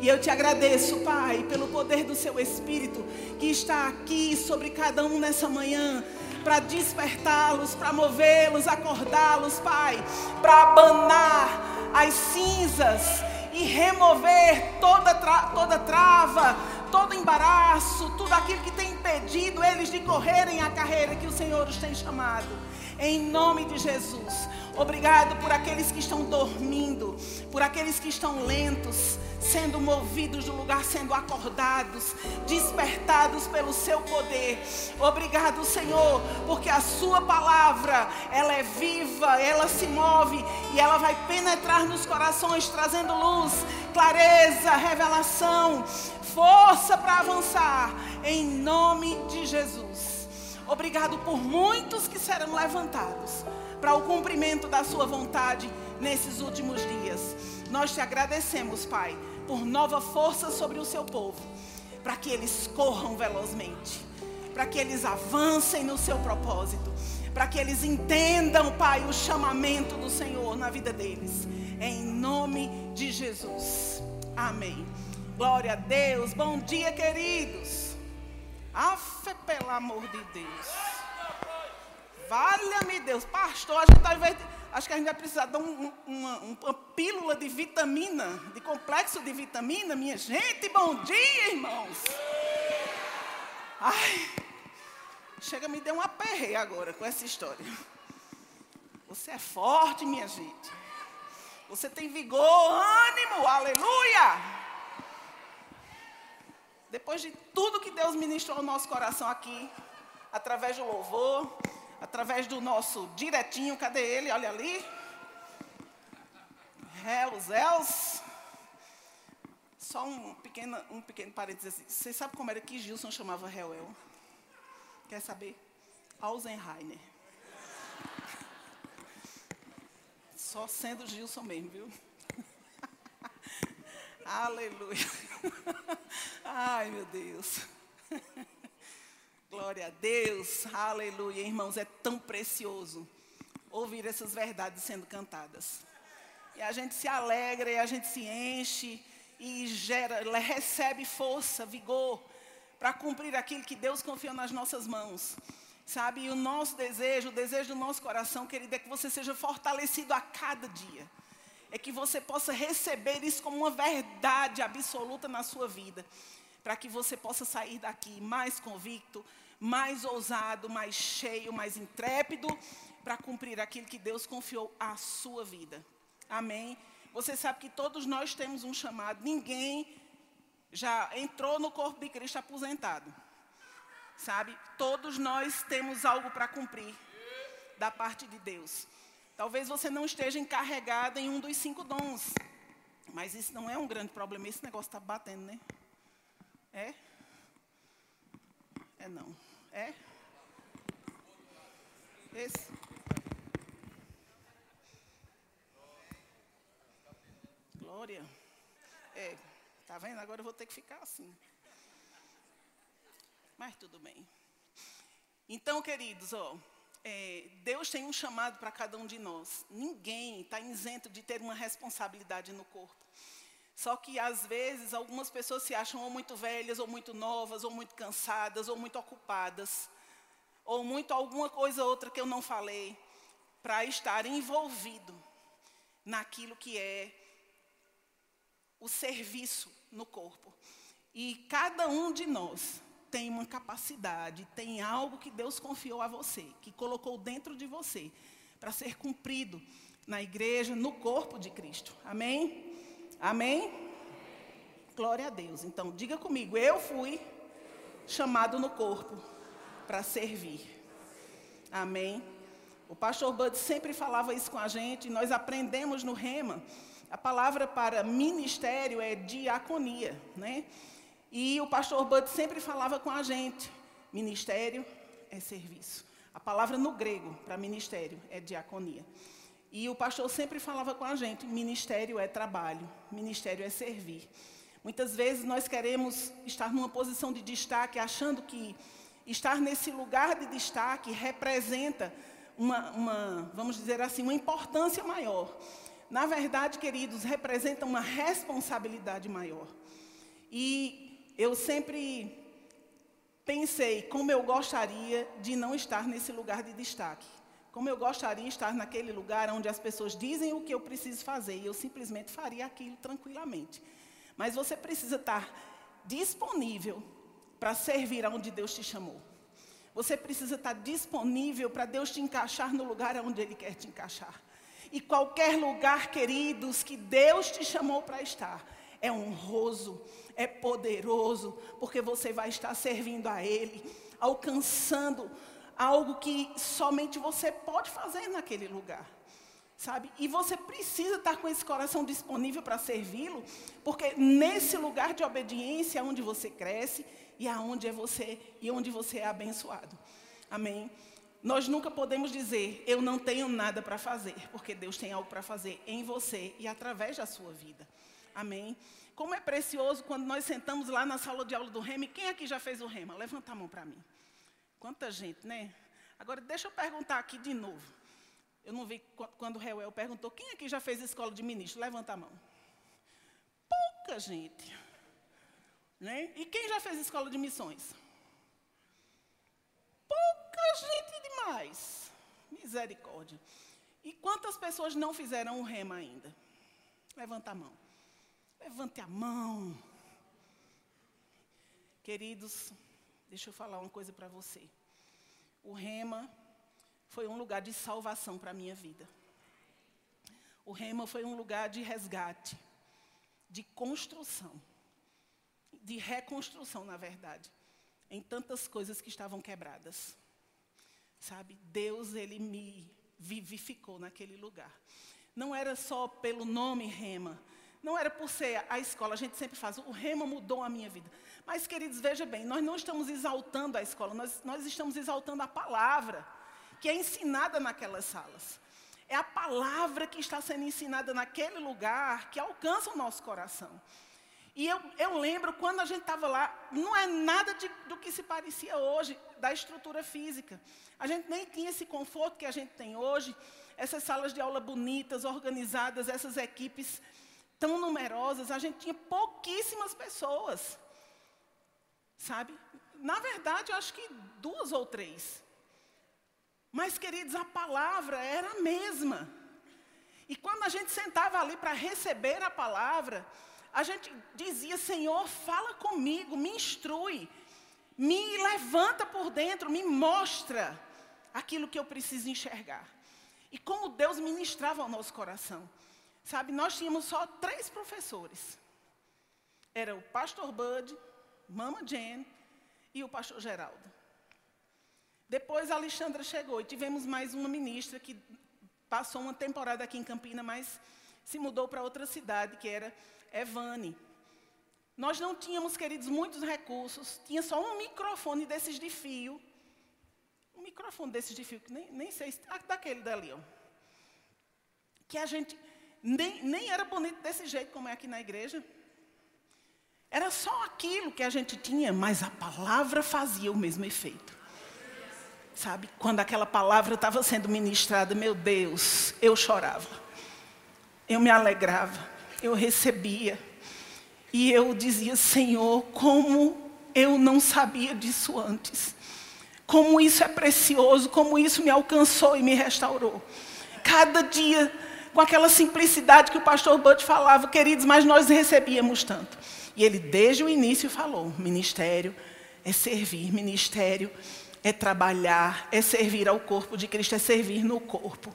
E eu te agradeço, Pai, pelo poder do seu Espírito que está aqui sobre cada um nessa manhã para despertá-los, para movê-los, acordá-los, Pai, para abanar as cinzas e remover toda, tra toda trava, todo embaraço, tudo aquilo que tem impedido eles de correrem a carreira que o Senhor os tem chamado. Em nome de Jesus. Obrigado por aqueles que estão dormindo, por aqueles que estão lentos, sendo movidos do lugar, sendo acordados, despertados pelo seu poder. Obrigado, Senhor, porque a sua palavra, ela é viva, ela se move e ela vai penetrar nos corações, trazendo luz, clareza, revelação, força para avançar, em nome de Jesus. Obrigado por muitos que serão levantados para o cumprimento da Sua vontade nesses últimos dias. Nós te agradecemos, Pai, por nova força sobre o seu povo, para que eles corram velozmente, para que eles avancem no seu propósito, para que eles entendam, Pai, o chamamento do Senhor na vida deles. Em nome de Jesus. Amém. Glória a Deus. Bom dia, queridos. Afe, pelo amor de Deus. Valha-me Deus, pastor, a gente acho que a gente vai precisar de um, uma, uma, pílula de vitamina, de complexo de vitamina, minha gente. Bom dia, irmãos. Ai, chega, me deu um aperreio agora com essa história. Você é forte, minha gente. Você tem vigor, ânimo, aleluia. Depois de tudo que Deus ministrou ao nosso coração aqui, através do louvor, através do nosso diretinho, cadê ele? Olha ali. Hells, Els. Só um pequeno, um pequeno parênteses. Assim. Vocês sabem como era que Gilson chamava Hell? Quer saber? Alzenheimer. Só sendo Gilson mesmo, viu? Aleluia. Ai, meu Deus. Glória a Deus, aleluia. Irmãos, é tão precioso ouvir essas verdades sendo cantadas. E a gente se alegra, e a gente se enche, e gera, recebe força, vigor, para cumprir aquilo que Deus confiou nas nossas mãos. Sabe, e o nosso desejo, o desejo do nosso coração, querido, é que você seja fortalecido a cada dia. É que você possa receber isso como uma verdade absoluta na sua vida para que você possa sair daqui mais convicto, mais ousado, mais cheio, mais intrépido, para cumprir aquilo que Deus confiou à sua vida. Amém? Você sabe que todos nós temos um chamado, ninguém já entrou no corpo de Cristo aposentado. Sabe? Todos nós temos algo para cumprir da parte de Deus. Talvez você não esteja encarregado em um dos cinco dons. Mas isso não é um grande problema. Esse negócio está batendo, né? É? É não. É? Esse? Glória. É, tá vendo? Agora eu vou ter que ficar assim. Mas tudo bem. Então, queridos, ó, é, Deus tem um chamado para cada um de nós. Ninguém está isento de ter uma responsabilidade no corpo. Só que às vezes algumas pessoas se acham ou muito velhas, ou muito novas, ou muito cansadas, ou muito ocupadas, ou muito alguma coisa outra que eu não falei, para estar envolvido naquilo que é o serviço no corpo. E cada um de nós tem uma capacidade, tem algo que Deus confiou a você, que colocou dentro de você, para ser cumprido na igreja, no corpo de Cristo. Amém? Amém? Glória a Deus. Então, diga comigo, eu fui chamado no corpo para servir. Amém? O pastor Bud sempre falava isso com a gente, nós aprendemos no Rema. A palavra para ministério é diaconia, né? E o pastor Bud sempre falava com a gente: ministério é serviço. A palavra no grego para ministério é diaconia. E o pastor sempre falava com a gente: ministério é trabalho, ministério é servir. Muitas vezes nós queremos estar numa posição de destaque, achando que estar nesse lugar de destaque representa uma, uma vamos dizer assim, uma importância maior. na verdade, queridos, representa uma responsabilidade maior. E eu sempre pensei como eu gostaria de não estar nesse lugar de destaque. Como eu gostaria de estar naquele lugar onde as pessoas dizem o que eu preciso fazer e eu simplesmente faria aquilo tranquilamente. Mas você precisa estar disponível para servir aonde Deus te chamou. Você precisa estar disponível para Deus te encaixar no lugar onde Ele quer te encaixar. E qualquer lugar, queridos, que Deus te chamou para estar, é honroso, é poderoso, porque você vai estar servindo a Ele, alcançando algo que somente você pode fazer naquele lugar. Sabe? E você precisa estar com esse coração disponível para servi-lo, porque nesse lugar de obediência é onde você cresce e aonde é você e onde você é abençoado. Amém. Nós nunca podemos dizer eu não tenho nada para fazer, porque Deus tem algo para fazer em você e através da sua vida. Amém. Como é precioso quando nós sentamos lá na sala de aula do Rema. Quem aqui já fez o Rema? Levanta a mão para mim. Quanta gente, né? Agora deixa eu perguntar aqui de novo. Eu não vi quando o Reuel perguntou: quem aqui já fez escola de ministro? Levanta a mão. Pouca gente. Né? E quem já fez escola de missões? Pouca gente demais. Misericórdia. E quantas pessoas não fizeram o rema ainda? Levanta a mão. Levante a mão. Queridos, deixa eu falar uma coisa para você. O Rema foi um lugar de salvação para a minha vida. O Rema foi um lugar de resgate, de construção, de reconstrução, na verdade, em tantas coisas que estavam quebradas. Sabe, Deus, Ele me vivificou naquele lugar. Não era só pelo nome Rema, não era por ser a escola, a gente sempre faz, o rema mudou a minha vida. Mas, queridos, veja bem, nós não estamos exaltando a escola, nós, nós estamos exaltando a palavra que é ensinada naquelas salas. É a palavra que está sendo ensinada naquele lugar que alcança o nosso coração. E eu, eu lembro quando a gente estava lá, não é nada de, do que se parecia hoje, da estrutura física. A gente nem tinha esse conforto que a gente tem hoje, essas salas de aula bonitas, organizadas, essas equipes tão numerosas, a gente tinha pouquíssimas pessoas. Sabe? Na verdade, eu acho que duas ou três. Mas, queridos, a palavra era a mesma. E quando a gente sentava ali para receber a palavra, a gente dizia: Senhor, fala comigo, me instrui, me levanta por dentro, me mostra aquilo que eu preciso enxergar. E como Deus ministrava ao nosso coração. Sabe, nós tínhamos só três professores. Era o pastor Bud, Mama Jane e o pastor Geraldo. Depois a Alexandra chegou e tivemos mais uma ministra que passou uma temporada aqui em Campina, mas se mudou para outra cidade, que era Evane. Nós não tínhamos, queridos, muitos recursos, tinha só um microfone desses de fio. Um microfone desses de fio, que nem, nem sei, ah, daquele dali, ó. Que a gente nem, nem era bonito desse jeito como é aqui na igreja. Era só aquilo que a gente tinha, mas a palavra fazia o mesmo efeito. Sabe? Quando aquela palavra estava sendo ministrada, meu Deus, eu chorava. Eu me alegrava, eu recebia. E eu dizia, Senhor, como eu não sabia disso antes. Como isso é precioso, como isso me alcançou e me restaurou. Cada dia com aquela simplicidade que o pastor Bud falava, queridos, mas nós recebíamos tanto. E ele, desde o início, falou: ministério é servir, ministério é trabalhar, é servir ao corpo de Cristo, é servir no corpo.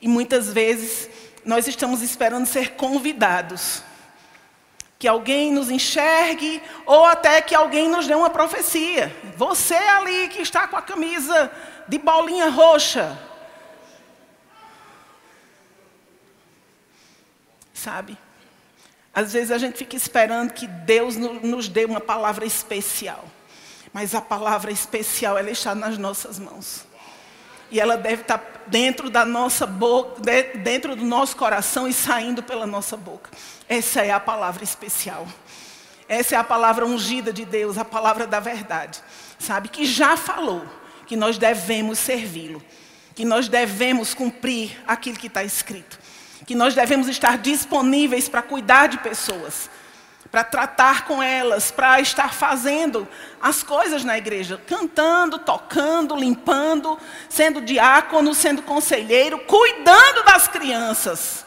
E muitas vezes nós estamos esperando ser convidados. Que alguém nos enxergue, ou até que alguém nos dê uma profecia. Você ali que está com a camisa de bolinha roxa, sabe? Às vezes a gente fica esperando que Deus nos dê uma palavra especial. Mas a palavra especial, ela está nas nossas mãos. E ela deve estar dentro da nossa boca, dentro do nosso coração e saindo pela nossa boca. Essa é a palavra especial. Essa é a palavra ungida de Deus, a palavra da verdade. Sabe? Que já falou que nós devemos servi-lo. Que nós devemos cumprir aquilo que está escrito que nós devemos estar disponíveis para cuidar de pessoas, para tratar com elas, para estar fazendo as coisas na igreja, cantando, tocando, limpando, sendo diácono, sendo conselheiro, cuidando das crianças,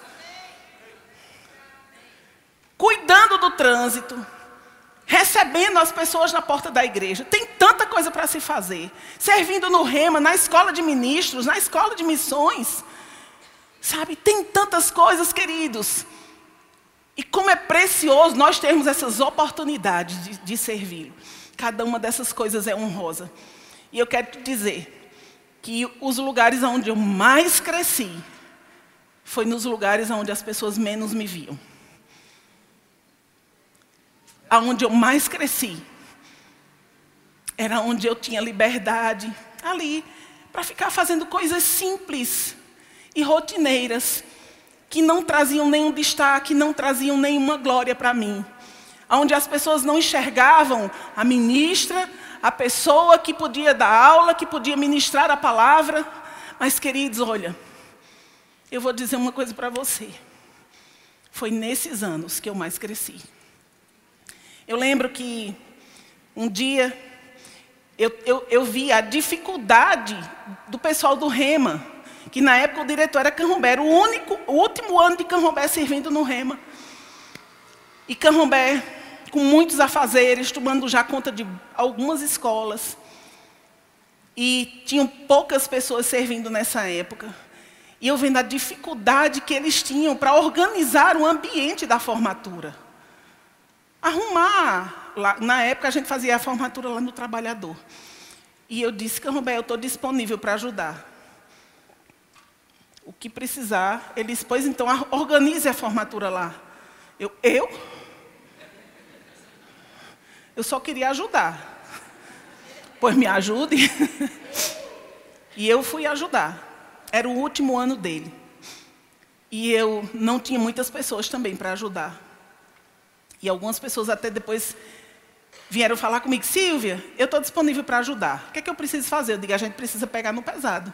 cuidando do trânsito, recebendo as pessoas na porta da igreja. Tem tanta coisa para se fazer. Servindo no rema, na escola de ministros, na escola de missões. Sabe, tem tantas coisas, queridos. E como é precioso nós termos essas oportunidades de, de servi-lo. Cada uma dessas coisas é honrosa. E eu quero te dizer que os lugares onde eu mais cresci foi nos lugares onde as pessoas menos me viam. Aonde eu mais cresci era onde eu tinha liberdade ali para ficar fazendo coisas simples e rotineiras que não traziam nenhum destaque, não traziam nenhuma glória para mim. Onde as pessoas não enxergavam a ministra, a pessoa que podia dar aula, que podia ministrar a palavra. Mas, queridos, olha, eu vou dizer uma coisa para você. Foi nesses anos que eu mais cresci. Eu lembro que um dia eu, eu, eu vi a dificuldade do pessoal do Rema que na época o diretor era Canrombé, era o único, o último ano de Canrombé servindo no Rema. E Canrombé, com muitos afazeres, tomando já conta de algumas escolas. E tinham poucas pessoas servindo nessa época. E eu vendo a dificuldade que eles tinham para organizar o ambiente da formatura. Arrumar. Lá, na época a gente fazia a formatura lá no trabalhador. E eu disse, Canrombé, eu estou disponível para ajudar o que precisar, eles, pois então, organize a formatura lá. Eu, eu? Eu só queria ajudar. Pois me ajude. e eu fui ajudar. Era o último ano dele. E eu não tinha muitas pessoas também para ajudar. E algumas pessoas até depois vieram falar comigo, Silvia, eu estou disponível para ajudar. O que é que eu preciso fazer? Eu digo, a gente precisa pegar no pesado.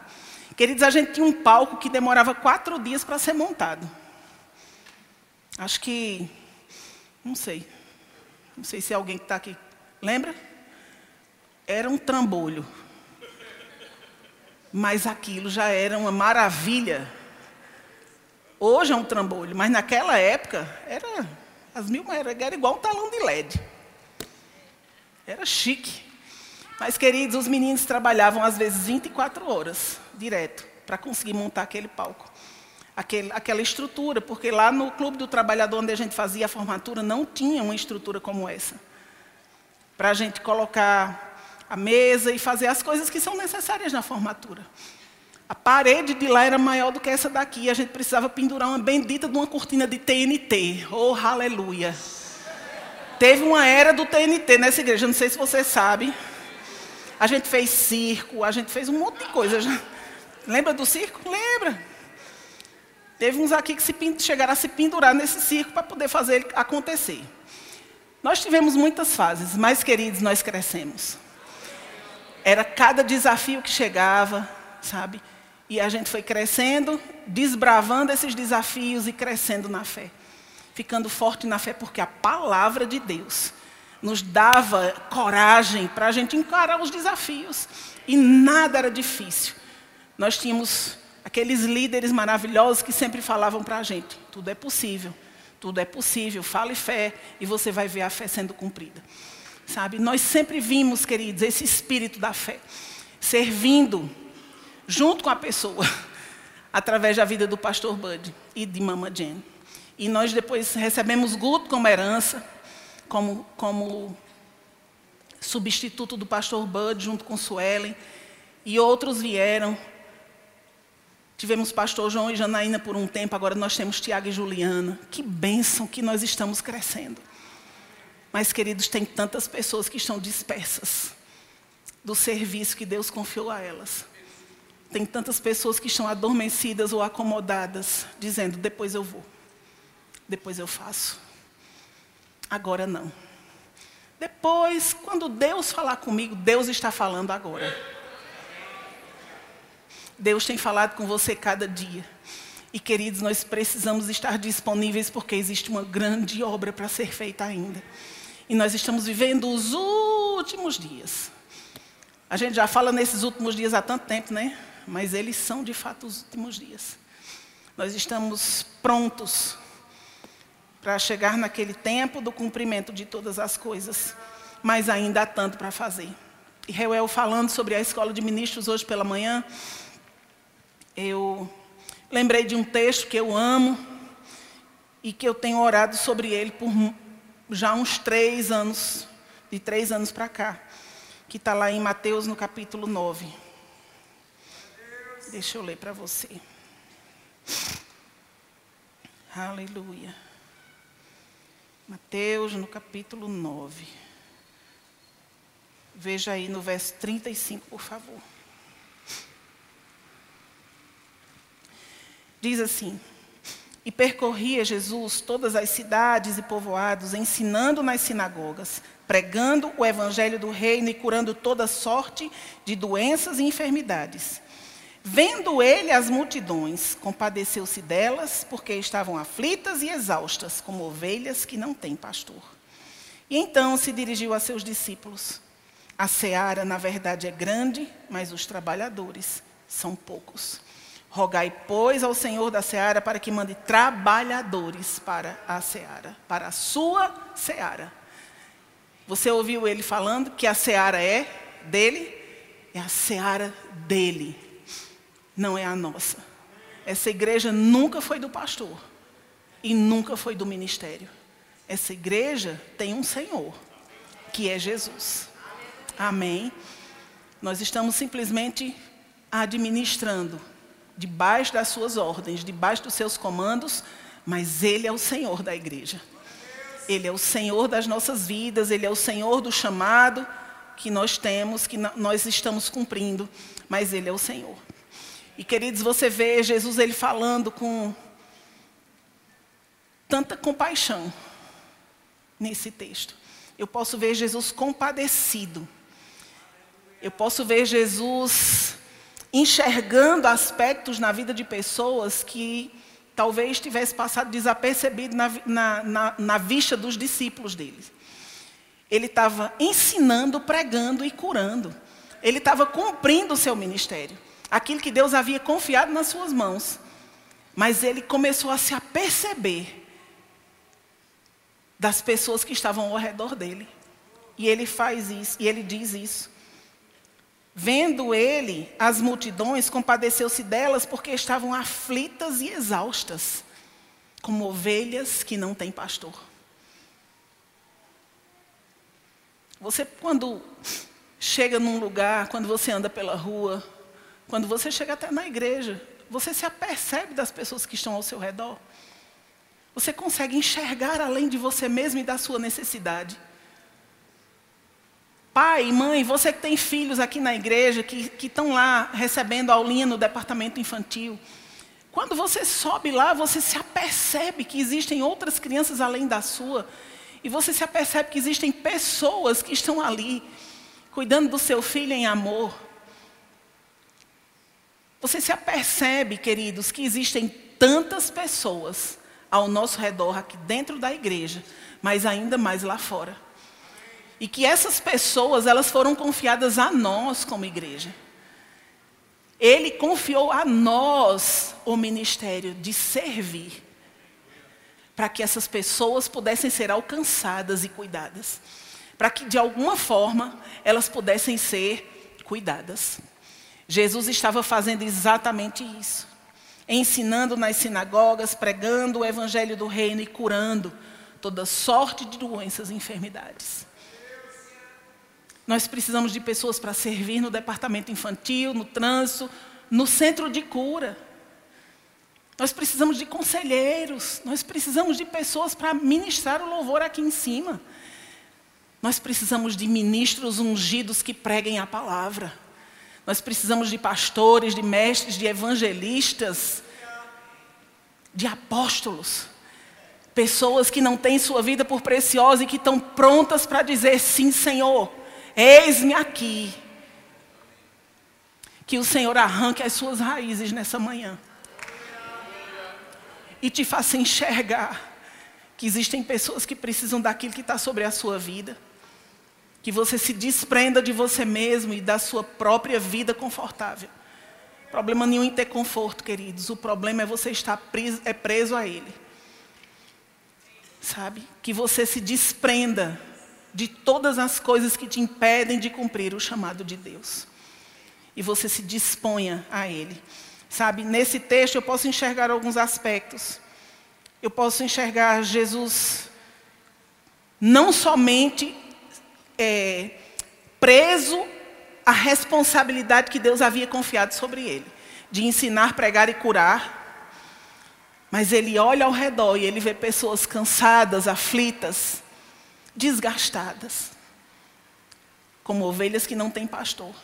Queridos, a gente tinha um palco que demorava quatro dias para ser montado. Acho que. Não sei. Não sei se alguém que está aqui. Lembra? Era um trambolho. Mas aquilo já era uma maravilha. Hoje é um trambolho, mas naquela época era. As mil era, era igual um talão de LED. Era chique. Mas, queridos, os meninos trabalhavam às vezes 24 horas, direto, para conseguir montar aquele palco. Aquele, aquela estrutura, porque lá no Clube do Trabalhador, onde a gente fazia a formatura, não tinha uma estrutura como essa. Para a gente colocar a mesa e fazer as coisas que são necessárias na formatura. A parede de lá era maior do que essa daqui. A gente precisava pendurar uma bendita de uma cortina de TNT. Oh, aleluia! Teve uma era do TNT nessa igreja, não sei se você sabe. A gente fez circo, a gente fez um monte de coisa. Lembra do circo? Lembra. Teve uns aqui que se, chegaram a se pendurar nesse circo para poder fazer ele acontecer. Nós tivemos muitas fases, mas, queridos, nós crescemos. Era cada desafio que chegava, sabe? E a gente foi crescendo, desbravando esses desafios e crescendo na fé. Ficando forte na fé, porque a palavra de Deus nos dava coragem para a gente encarar os desafios. E nada era difícil. Nós tínhamos aqueles líderes maravilhosos que sempre falavam para a gente: tudo é possível, tudo é possível, fale fé e você vai ver a fé sendo cumprida. Sabe? Nós sempre vimos, queridos, esse espírito da fé servindo junto com a pessoa, através da vida do pastor Bud e de Mama Jane. E nós depois recebemos Guto como herança, como, como substituto do pastor Bud, junto com Suelen, e outros vieram. Tivemos pastor João e Janaína por um tempo, agora nós temos Tiago e Juliana. Que bênção que nós estamos crescendo. Mas, queridos, tem tantas pessoas que estão dispersas do serviço que Deus confiou a elas. Tem tantas pessoas que estão adormecidas ou acomodadas, dizendo: depois eu vou, depois eu faço. Agora não. Depois, quando Deus falar comigo, Deus está falando agora. Deus tem falado com você cada dia. E queridos, nós precisamos estar disponíveis porque existe uma grande obra para ser feita ainda. E nós estamos vivendo os últimos dias. A gente já fala nesses últimos dias há tanto tempo, né? Mas eles são de fato os últimos dias. Nós estamos prontos para chegar naquele tempo do cumprimento de todas as coisas, mas ainda há tanto para fazer. E Reuel falando sobre a escola de ministros hoje pela manhã, eu lembrei de um texto que eu amo e que eu tenho orado sobre ele por já uns três anos, de três anos para cá, que está lá em Mateus no capítulo 9. Deixa eu ler para você. Aleluia. Mateus no capítulo 9. Veja aí no verso 35, por favor. Diz assim: E percorria Jesus todas as cidades e povoados, ensinando nas sinagogas, pregando o evangelho do reino e curando toda sorte de doenças e enfermidades. Vendo ele as multidões, compadeceu-se delas, porque estavam aflitas e exaustas, como ovelhas que não têm pastor. E então se dirigiu a seus discípulos: A seara, na verdade, é grande, mas os trabalhadores são poucos. Rogai, pois, ao Senhor da seara para que mande trabalhadores para a seara, para a sua seara. Você ouviu ele falando que a seara é dele? É a seara dele, não é a nossa. Essa igreja nunca foi do pastor e nunca foi do ministério. Essa igreja tem um Senhor, que é Jesus. Amém. Nós estamos simplesmente administrando debaixo das suas ordens, debaixo dos seus comandos, mas Ele é o Senhor da igreja. Ele é o Senhor das nossas vidas, Ele é o Senhor do chamado que nós temos, que nós estamos cumprindo, mas Ele é o Senhor. E queridos, você vê Jesus ele falando com tanta compaixão nesse texto. Eu posso ver Jesus compadecido. Eu posso ver Jesus enxergando aspectos na vida de pessoas que talvez tivesse passado desapercebido na, na, na, na vista dos discípulos dele. Ele estava ensinando, pregando e curando. Ele estava cumprindo o seu ministério. Aquilo que Deus havia confiado nas suas mãos. Mas ele começou a se aperceber das pessoas que estavam ao redor dele. E ele faz isso, e ele diz isso. Vendo ele as multidões, compadeceu-se delas porque estavam aflitas e exaustas, como ovelhas que não têm pastor. Você, quando chega num lugar, quando você anda pela rua, quando você chega até na igreja, você se apercebe das pessoas que estão ao seu redor. Você consegue enxergar além de você mesmo e da sua necessidade. Pai, mãe, você que tem filhos aqui na igreja, que, que estão lá recebendo aulinha no departamento infantil. Quando você sobe lá, você se apercebe que existem outras crianças além da sua. E você se apercebe que existem pessoas que estão ali, cuidando do seu filho em amor. Você se apercebe, queridos, que existem tantas pessoas ao nosso redor, aqui dentro da igreja, mas ainda mais lá fora. E que essas pessoas, elas foram confiadas a nós como igreja. Ele confiou a nós o ministério de servir, para que essas pessoas pudessem ser alcançadas e cuidadas, para que de alguma forma elas pudessem ser cuidadas. Jesus estava fazendo exatamente isso, ensinando nas sinagogas, pregando o evangelho do reino e curando toda sorte de doenças e enfermidades. Nós precisamos de pessoas para servir no departamento infantil, no trânsito, no centro de cura. Nós precisamos de conselheiros, nós precisamos de pessoas para ministrar o louvor aqui em cima. Nós precisamos de ministros ungidos que preguem a palavra. Nós precisamos de pastores, de mestres, de evangelistas, de apóstolos. Pessoas que não têm sua vida por preciosa e que estão prontas para dizer sim, Senhor. Eis-me aqui. Que o Senhor arranque as suas raízes nessa manhã. e te faça enxergar que existem pessoas que precisam daquilo que está sobre a sua vida. Que você se desprenda de você mesmo e da sua própria vida confortável. Problema nenhum em ter conforto, queridos. O problema é você estar preso, é preso a Ele. Sabe? Que você se desprenda de todas as coisas que te impedem de cumprir o chamado de Deus. E você se disponha a Ele. Sabe, nesse texto eu posso enxergar alguns aspectos. Eu posso enxergar Jesus não somente é, preso à responsabilidade que Deus havia confiado sobre ele, de ensinar, pregar e curar, mas ele olha ao redor e ele vê pessoas cansadas, aflitas, desgastadas, como ovelhas que não têm pastor.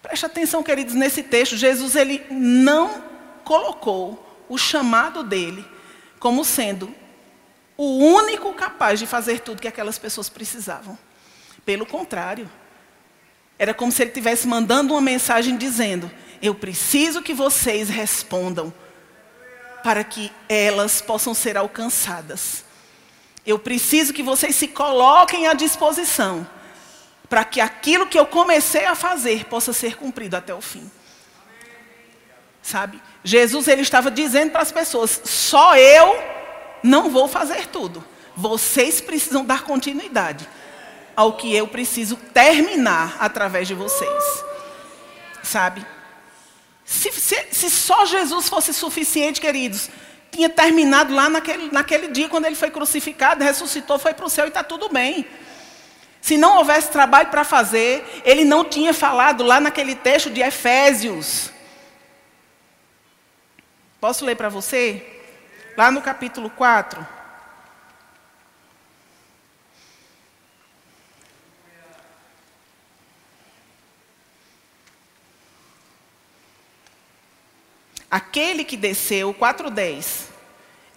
Preste atenção, queridos, nesse texto, Jesus ele não colocou o chamado dele como sendo o único capaz de fazer tudo que aquelas pessoas precisavam. Pelo contrário, era como se ele estivesse mandando uma mensagem dizendo: Eu preciso que vocês respondam para que elas possam ser alcançadas. Eu preciso que vocês se coloquem à disposição para que aquilo que eu comecei a fazer possa ser cumprido até o fim. Sabe? Jesus ele estava dizendo para as pessoas: só eu não vou fazer tudo. Vocês precisam dar continuidade ao que eu preciso terminar através de vocês. Sabe? Se, se, se só Jesus fosse suficiente, queridos, tinha terminado lá naquele, naquele dia, quando ele foi crucificado, ressuscitou, foi para o céu e está tudo bem. Se não houvesse trabalho para fazer, ele não tinha falado lá naquele texto de Efésios. Posso ler para você? Lá no capítulo 4. Aquele que desceu, 4,10,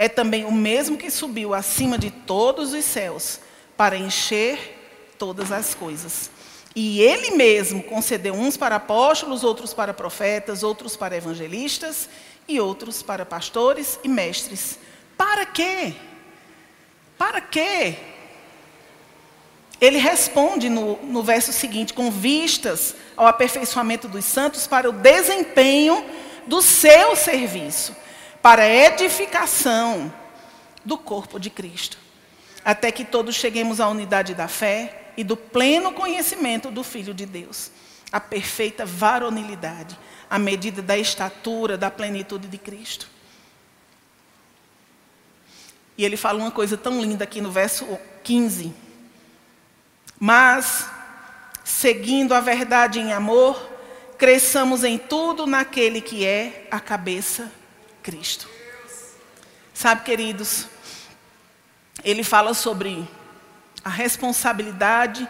é também o mesmo que subiu acima de todos os céus para encher todas as coisas. E ele mesmo concedeu uns para apóstolos, outros para profetas, outros para evangelistas e outros para pastores e mestres. Para quê? Para quê? Ele responde no, no verso seguinte: com vistas ao aperfeiçoamento dos santos para o desempenho do seu serviço, para a edificação do corpo de Cristo, até que todos cheguemos à unidade da fé e do pleno conhecimento do Filho de Deus, a perfeita varonilidade à medida da estatura, da plenitude de Cristo. E ele fala uma coisa tão linda aqui no verso 15. Mas, seguindo a verdade em amor, cresçamos em tudo naquele que é a cabeça, Cristo. Sabe, queridos, ele fala sobre a responsabilidade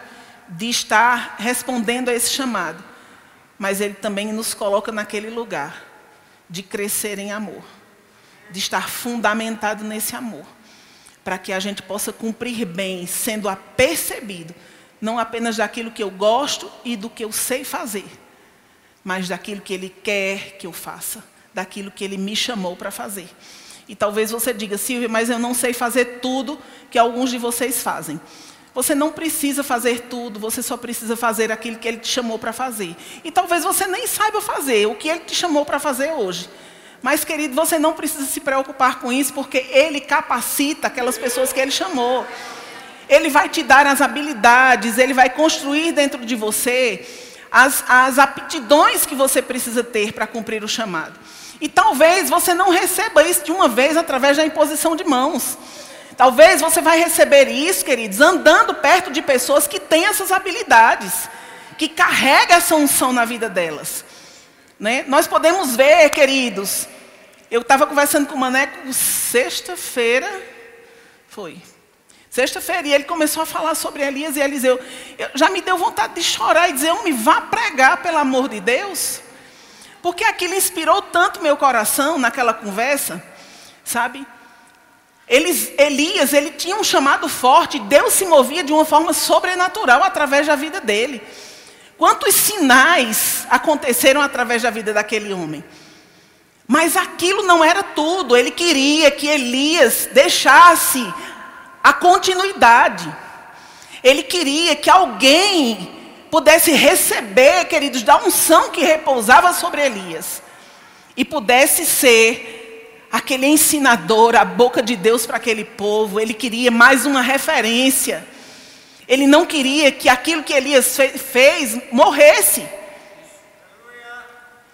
de estar respondendo a esse chamado mas Ele também nos coloca naquele lugar de crescer em amor, de estar fundamentado nesse amor, para que a gente possa cumprir bem, sendo apercebido, não apenas daquilo que eu gosto e do que eu sei fazer, mas daquilo que Ele quer que eu faça, daquilo que Ele me chamou para fazer. E talvez você diga, Silvia, mas eu não sei fazer tudo que alguns de vocês fazem. Você não precisa fazer tudo, você só precisa fazer aquilo que Ele te chamou para fazer. E talvez você nem saiba fazer o que Ele te chamou para fazer hoje. Mas, querido, você não precisa se preocupar com isso, porque Ele capacita aquelas pessoas que Ele chamou. Ele vai te dar as habilidades, Ele vai construir dentro de você as, as aptidões que você precisa ter para cumprir o chamado. E talvez você não receba isso de uma vez através da imposição de mãos. Talvez você vai receber isso, queridos, andando perto de pessoas que têm essas habilidades, que carregam essa unção na vida delas. Né? Nós podemos ver, queridos, eu estava conversando com o Maneco sexta-feira, foi. Sexta-feira, e ele começou a falar sobre Elias e Eliseu. Eu, já me deu vontade de chorar e dizer, me vá pregar, pelo amor de Deus. Porque aquilo inspirou tanto meu coração naquela conversa, sabe? Eles, Elias, ele tinha um chamado forte, Deus se movia de uma forma sobrenatural através da vida dele. Quantos sinais aconteceram através da vida daquele homem? Mas aquilo não era tudo. Ele queria que Elias deixasse a continuidade. Ele queria que alguém pudesse receber, queridos, da unção que repousava sobre Elias e pudesse ser aquele ensinador, a boca de Deus para aquele povo. Ele queria mais uma referência. Ele não queria que aquilo que Elias fez morresse.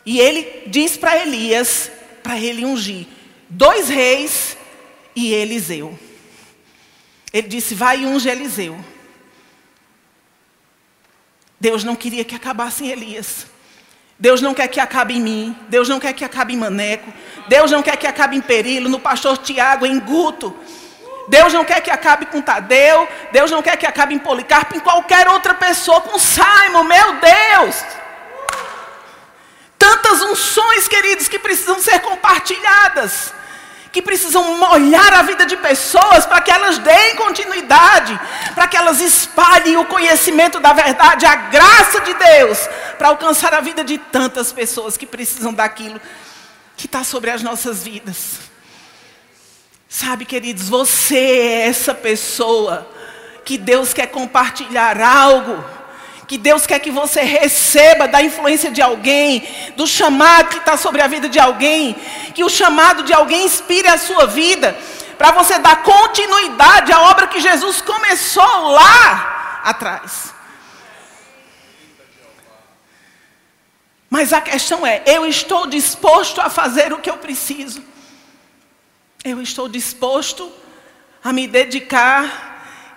E ele diz para Elias, para ele ungir, dois reis e Eliseu. Ele disse: Vai e unge Eliseu. Deus não queria que acabasse em Elias. Deus não quer que acabe em mim. Deus não quer que acabe em Maneco. Deus não quer que acabe em Perilo, no pastor Tiago, em Guto. Deus não quer que acabe com Tadeu. Deus não quer que acabe em Policarpo, em qualquer outra pessoa, com Simon, meu Deus. Tantas unções, queridos, que precisam ser compartilhadas que precisam molhar a vida de pessoas para que elas deem continuidade, para que elas espalhem o conhecimento da verdade, a graça de Deus, para alcançar a vida de tantas pessoas que precisam daquilo que está sobre as nossas vidas. Sabe, queridos, você é essa pessoa que Deus quer compartilhar algo que Deus quer que você receba da influência de alguém, do chamado que está sobre a vida de alguém, que o chamado de alguém inspire a sua vida, para você dar continuidade à obra que Jesus começou lá atrás. Mas a questão é: eu estou disposto a fazer o que eu preciso? Eu estou disposto a me dedicar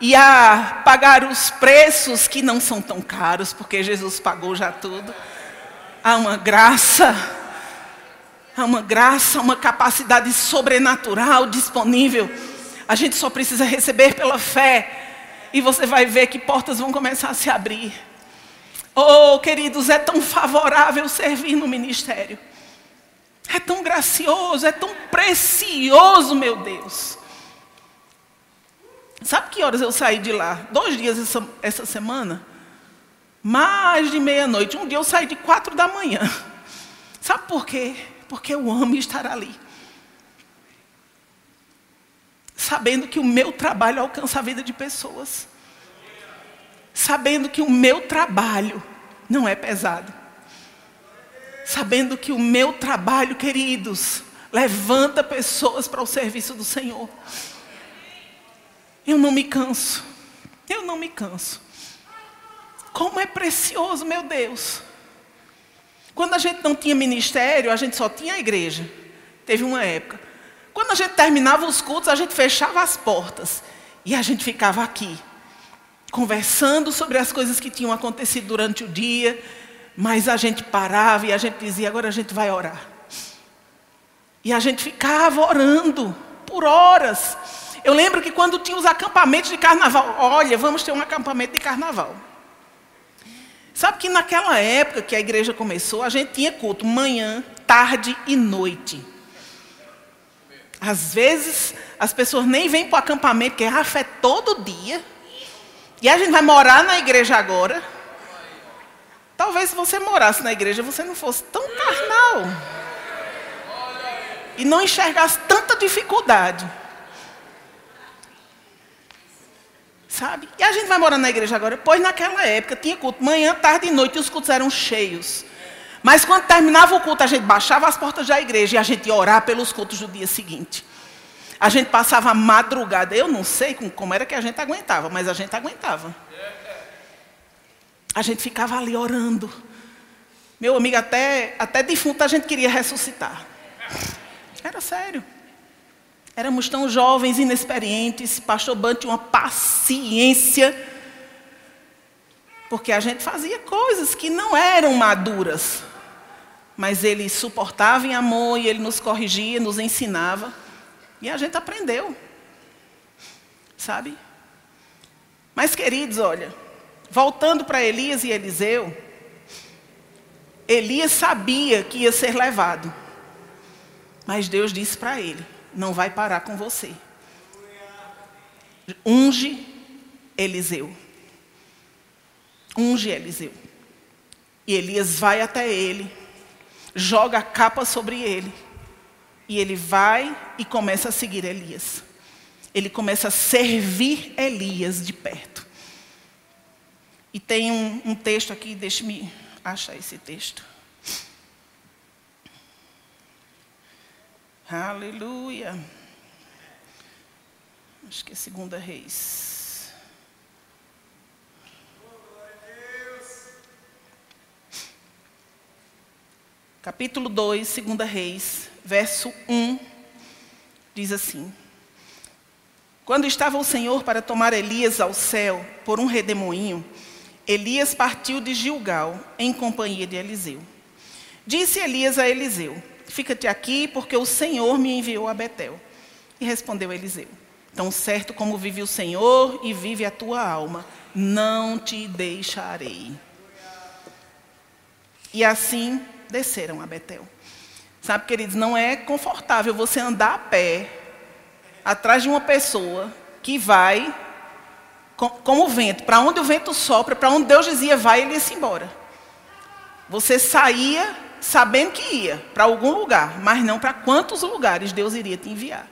e a pagar os preços que não são tão caros, porque Jesus pagou já tudo. Há uma graça, há uma graça, uma capacidade sobrenatural disponível. A gente só precisa receber pela fé. E você vai ver que portas vão começar a se abrir. Oh, queridos, é tão favorável servir no ministério. É tão gracioso, é tão precioso, meu Deus. Sabe que horas eu saí de lá? Dois dias essa, essa semana? Mais de meia-noite. Um dia eu saí de quatro da manhã. Sabe por quê? Porque eu amo estar ali. Sabendo que o meu trabalho alcança a vida de pessoas. Sabendo que o meu trabalho não é pesado. Sabendo que o meu trabalho, queridos, levanta pessoas para o serviço do Senhor. Eu não me canso. Eu não me canso. Como é precioso, meu Deus. Quando a gente não tinha ministério, a gente só tinha a igreja. Teve uma época. Quando a gente terminava os cultos, a gente fechava as portas. E a gente ficava aqui, conversando sobre as coisas que tinham acontecido durante o dia. Mas a gente parava e a gente dizia: agora a gente vai orar. E a gente ficava orando por horas. Eu lembro que quando tinha os acampamentos de carnaval, olha, vamos ter um acampamento de carnaval. Sabe que naquela época que a igreja começou, a gente tinha culto manhã, tarde e noite. Às vezes as pessoas nem vêm para o acampamento, porque a fé é todo dia. E a gente vai morar na igreja agora. Talvez se você morasse na igreja, você não fosse tão carnal. E não enxergasse tanta dificuldade. Sabe? E a gente vai morar na igreja agora. Pois naquela época tinha culto manhã, tarde e noite e os cultos eram cheios. Mas quando terminava o culto, a gente baixava as portas da igreja e a gente ia orar pelos cultos do dia seguinte. A gente passava a madrugada. Eu não sei como era que a gente aguentava, mas a gente aguentava. A gente ficava ali orando. Meu amigo, até, até defunto a gente queria ressuscitar. Era sério. Éramos tão jovens, inexperientes. Pastor Ban tinha uma paciência. Porque a gente fazia coisas que não eram maduras. Mas ele suportava em amor e ele nos corrigia, nos ensinava. E a gente aprendeu. Sabe? Mas, queridos, olha, voltando para Elias e Eliseu, Elias sabia que ia ser levado. Mas Deus disse para ele: não vai parar com você. Unge Eliseu. Unge Eliseu. E Elias vai até ele, joga a capa sobre ele E ele vai e começa a seguir Elias. Ele começa a servir Elias de perto. E tem um, um texto aqui, deixe-me achar esse texto. Aleluia. Acho que é segunda reis. Capítulo 2, segunda reis, verso 1, diz assim. Quando estava o Senhor para tomar Elias ao céu por um redemoinho, Elias partiu de Gilgal em companhia de Eliseu. Disse Elias a Eliseu: Fica-te aqui, porque o Senhor me enviou a Betel. E respondeu Eliseu: Tão certo como vive o Senhor e vive a tua alma, não te deixarei. E assim desceram a Betel. Sabe, queridos, não é confortável você andar a pé atrás de uma pessoa que vai como o vento. Para onde o vento sopra, para onde Deus dizia vai, ele ia-se embora. Você saía sabendo que ia para algum lugar, mas não para quantos lugares Deus iria te enviar.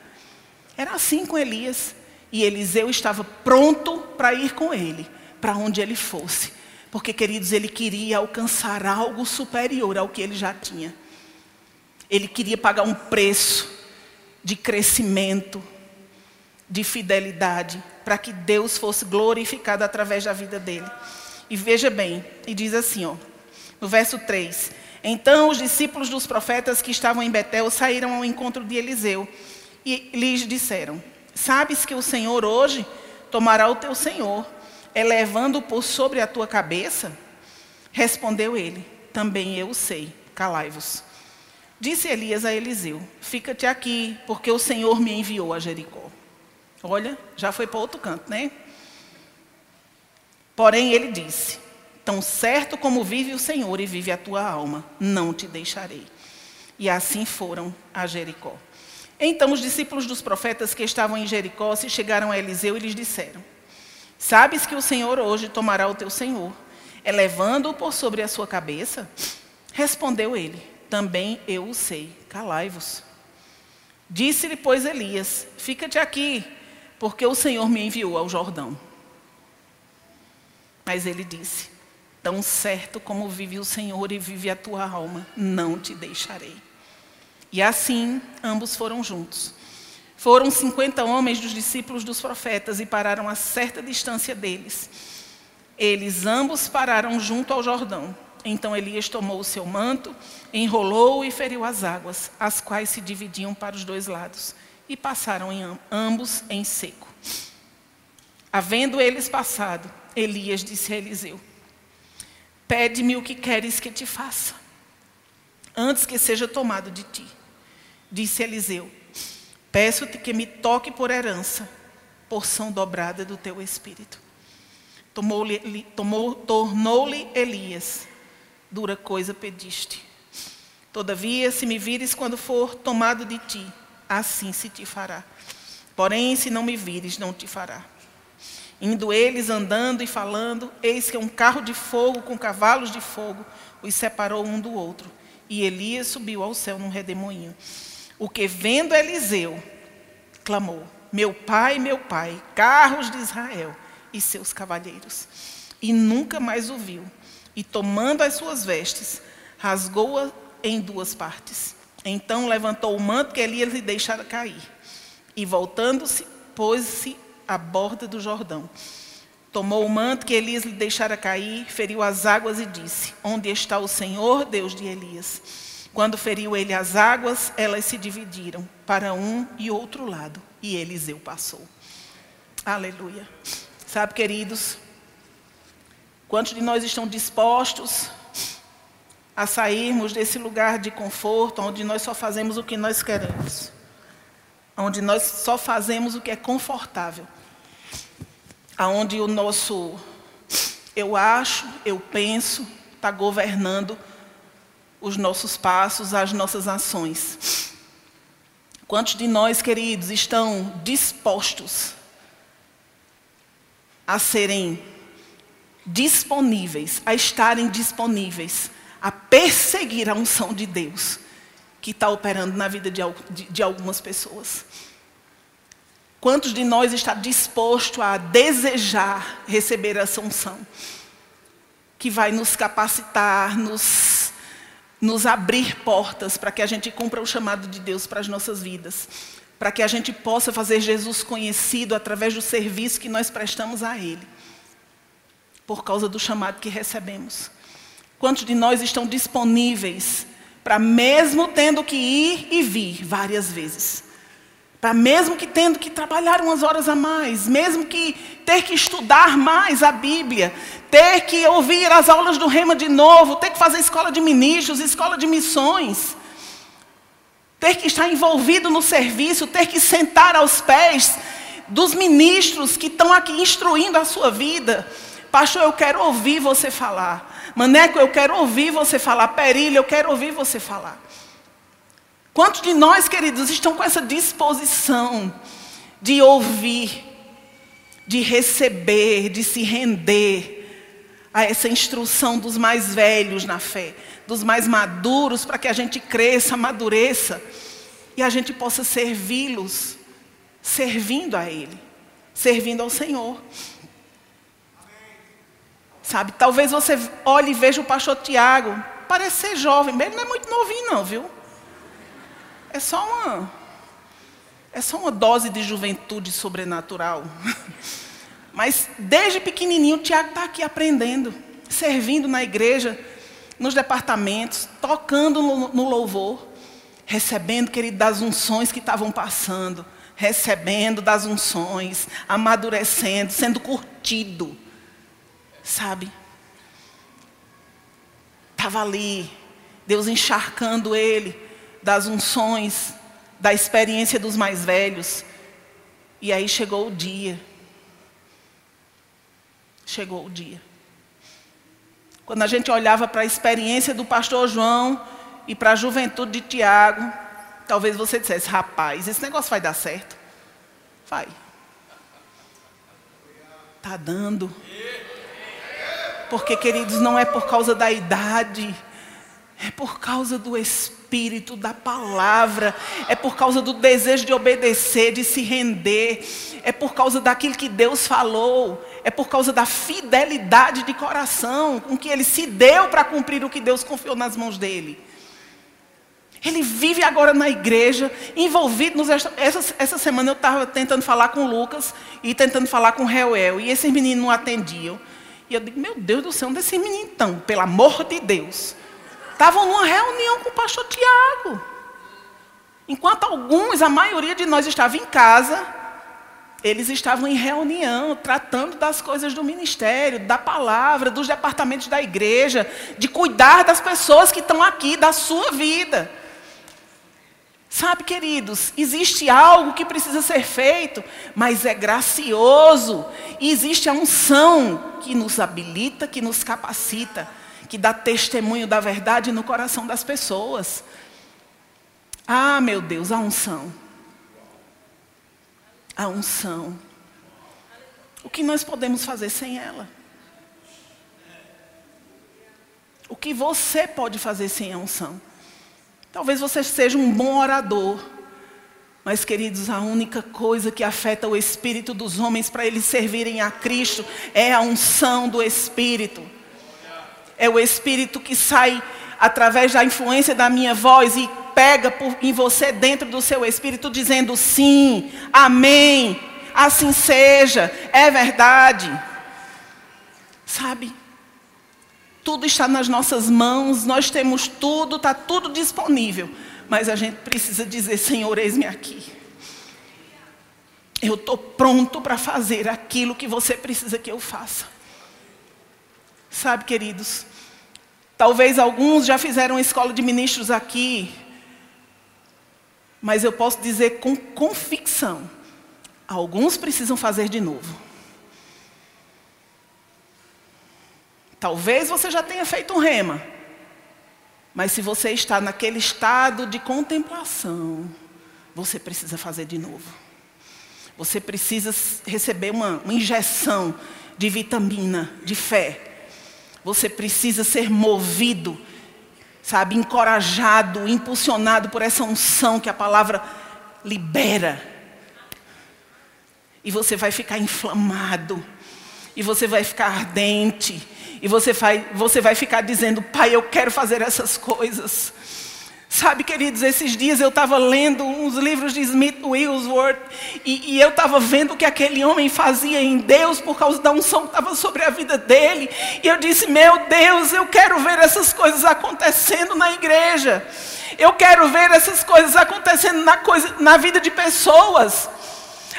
Era assim com Elias. E Eliseu estava pronto para ir com ele, para onde ele fosse. Porque, queridos, ele queria alcançar algo superior ao que ele já tinha. Ele queria pagar um preço de crescimento, de fidelidade, para que Deus fosse glorificado através da vida dele. E veja bem, e diz assim, ó, no verso 3: Então os discípulos dos profetas que estavam em Betel saíram ao encontro de Eliseu e lhes disseram: Sabes que o Senhor hoje tomará o teu Senhor, elevando-o por sobre a tua cabeça? Respondeu ele: Também eu sei, calai-vos. Disse Elias a Eliseu: Fica-te aqui, porque o Senhor me enviou a Jericó. Olha, já foi para outro canto, né? Porém, ele disse: Tão certo como vive o Senhor e vive a tua alma, não te deixarei. E assim foram a Jericó. Então os discípulos dos profetas que estavam em Jericó se chegaram a Eliseu e lhes disseram: Sabes que o Senhor hoje tomará o teu senhor, elevando-o por sobre a sua cabeça? Respondeu ele: Também eu o sei, calai-vos. Disse-lhe, pois, Elias: Fica-te aqui, porque o Senhor me enviou ao Jordão. Mas ele disse: Tão certo como vive o Senhor e vive a tua alma, não te deixarei. E assim ambos foram juntos. Foram cinquenta homens dos discípulos dos profetas e pararam a certa distância deles. Eles ambos pararam junto ao Jordão. Então Elias tomou o seu manto, enrolou e feriu as águas, as quais se dividiam para os dois lados e passaram em ambos em seco. Havendo eles passado, Elias disse a Eliseu: Pede-me o que queres que te faça, antes que seja tomado de ti. Disse Eliseu: Peço-te que me toque por herança, porção dobrada do teu espírito. Tomou-lhe, tomou, tornou-lhe Elias: Dura coisa pediste. Todavia, se me vires quando for tomado de ti, assim se te fará. Porém, se não me vires, não te fará. Indo eles andando e falando, eis que um carro de fogo com cavalos de fogo os separou um do outro. E Elias subiu ao céu num redemoinho. O que vendo Eliseu, clamou: Meu pai, meu pai, carros de Israel e seus cavalheiros. E nunca mais o viu. E tomando as suas vestes, rasgou-a em duas partes então levantou o manto que Elias lhe deixara cair. E voltando-se, pôs-se à borda do Jordão. Tomou o manto que Elias lhe deixara cair, feriu as águas e disse: Onde está o Senhor, Deus de Elias? Quando feriu ele as águas, elas se dividiram para um e outro lado, e Eliseu passou. Aleluia. Sabe, queridos, quantos de nós estão dispostos a sairmos desse lugar de conforto, onde nós só fazemos o que nós queremos, onde nós só fazemos o que é confortável, aonde o nosso eu acho, eu penso, está governando os nossos passos, as nossas ações. Quantos de nós, queridos, estão dispostos a serem disponíveis, a estarem disponíveis a perseguir a unção de Deus que está operando na vida de, de, de algumas pessoas. Quantos de nós está disposto a desejar receber essa unção? Que vai nos capacitar, nos, nos abrir portas para que a gente cumpra o chamado de Deus para as nossas vidas. Para que a gente possa fazer Jesus conhecido através do serviço que nós prestamos a Ele. Por causa do chamado que recebemos. Quantos de nós estão disponíveis para, mesmo tendo que ir e vir várias vezes, para mesmo que tendo que trabalhar umas horas a mais, mesmo que ter que estudar mais a Bíblia, ter que ouvir as aulas do Rema de novo, ter que fazer escola de ministros, escola de missões, ter que estar envolvido no serviço, ter que sentar aos pés dos ministros que estão aqui instruindo a sua vida. Pastor, eu quero ouvir você falar. Maneco, eu quero ouvir você falar. Perilha, eu quero ouvir você falar. Quantos de nós, queridos, estão com essa disposição de ouvir, de receber, de se render a essa instrução dos mais velhos na fé, dos mais maduros, para que a gente cresça, amadureça e a gente possa servi-los, servindo a Ele, servindo ao Senhor. Sabe, talvez você olhe e veja o pastor Tiago, parece ser jovem, mas ele não é muito novinho, não, viu? É só uma é só uma dose de juventude sobrenatural. Mas desde pequenininho o Tiago está aqui aprendendo, servindo na igreja, nos departamentos, tocando no, louvor, recebendo, querido, das unções que estavam passando, recebendo das unções, amadurecendo, sendo curtido, sabe? Estava ali, Deus encharcando ele, das unções, da experiência dos mais velhos. E aí chegou o dia. Chegou o dia. Quando a gente olhava para a experiência do pastor João e para a juventude de Tiago, talvez você dissesse: rapaz, esse negócio vai dar certo. Vai. Está dando. Porque, queridos, não é por causa da idade, é por causa do Espírito da palavra, é por causa do desejo de obedecer, de se render, é por causa daquilo que Deus falou, é por causa da fidelidade de coração com que ele se deu para cumprir o que Deus confiou nas mãos dele. Ele vive agora na igreja, envolvido nos. Essa, essa semana eu estava tentando falar com Lucas e tentando falar com Reuel, e esses meninos não atendiam. E eu digo, meu Deus do céu, onde é esse menino então? Pelo amor de Deus. Estavam numa reunião com o pastor Tiago. Enquanto alguns, a maioria de nós estava em casa, eles estavam em reunião, tratando das coisas do ministério, da palavra, dos departamentos da igreja, de cuidar das pessoas que estão aqui, da sua vida. Sabe, queridos, existe algo que precisa ser feito, mas é gracioso. E existe a unção que nos habilita, que nos capacita que dá testemunho da verdade no coração das pessoas. Ah, meu Deus, a unção. A unção. O que nós podemos fazer sem ela? O que você pode fazer sem a unção? Talvez você seja um bom orador. Mas, queridos, a única coisa que afeta o espírito dos homens para eles servirem a Cristo é a unção do Espírito é o Espírito que sai através da influência da minha voz e pega por, em você dentro do seu espírito, dizendo sim, amém, assim seja, é verdade. Sabe? Tudo está nas nossas mãos, nós temos tudo, está tudo disponível. Mas a gente precisa dizer: Senhor, eis-me aqui. Eu estou pronto para fazer aquilo que você precisa que eu faça. Sabe, queridos, Talvez alguns já fizeram escola de ministros aqui, mas eu posso dizer com convicção: alguns precisam fazer de novo. Talvez você já tenha feito um rema, mas se você está naquele estado de contemplação, você precisa fazer de novo. Você precisa receber uma, uma injeção de vitamina, de fé, você precisa ser movido, sabe, encorajado, impulsionado por essa unção que a palavra libera. E você vai ficar inflamado, e você vai ficar ardente, e você vai, você vai ficar dizendo: Pai, eu quero fazer essas coisas. Sabe, queridos, esses dias eu estava lendo uns livros de Smith Wigglesworth e, e eu estava vendo o que aquele homem fazia em Deus por causa da unção que estava sobre a vida dele. E eu disse: Meu Deus, eu quero ver essas coisas acontecendo na igreja. Eu quero ver essas coisas acontecendo na, coisa, na vida de pessoas.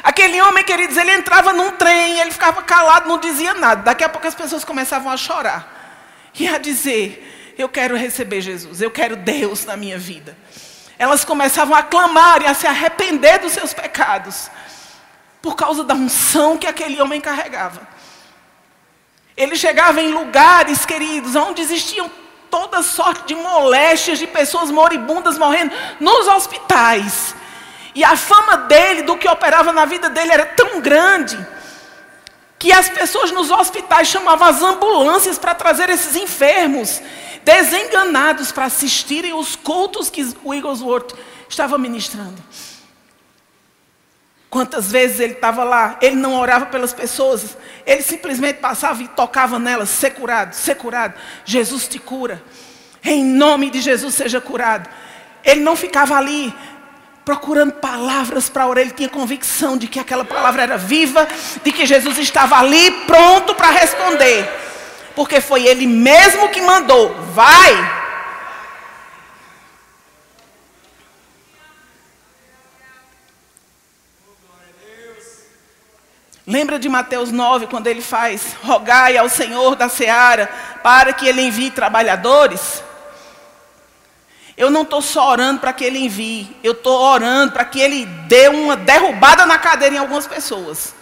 Aquele homem, queridos, ele entrava num trem, ele ficava calado, não dizia nada. Daqui a pouco as pessoas começavam a chorar e a dizer: eu quero receber Jesus, eu quero Deus na minha vida. Elas começavam a clamar e a se arrepender dos seus pecados, por causa da unção que aquele homem carregava. Ele chegava em lugares, queridos, onde existiam toda sorte de moléstias, de pessoas moribundas morrendo, nos hospitais. E a fama dele, do que operava na vida dele, era tão grande que as pessoas nos hospitais chamavam as ambulâncias para trazer esses enfermos desenganados para assistirem os cultos que o Wigglesworth estava ministrando. Quantas vezes ele estava lá, ele não orava pelas pessoas, ele simplesmente passava e tocava nelas, ser curado, ser curado. Jesus te cura. Em nome de Jesus seja curado. Ele não ficava ali procurando palavras para orar, ele tinha convicção de que aquela palavra era viva, de que Jesus estava ali pronto para responder porque foi Ele mesmo que mandou. Vai! Lembra de Mateus 9, quando ele faz: Rogai ao Senhor da seara para que ele envie trabalhadores? Eu não estou só orando para que ele envie, eu estou orando para que ele dê uma derrubada na cadeira em algumas pessoas.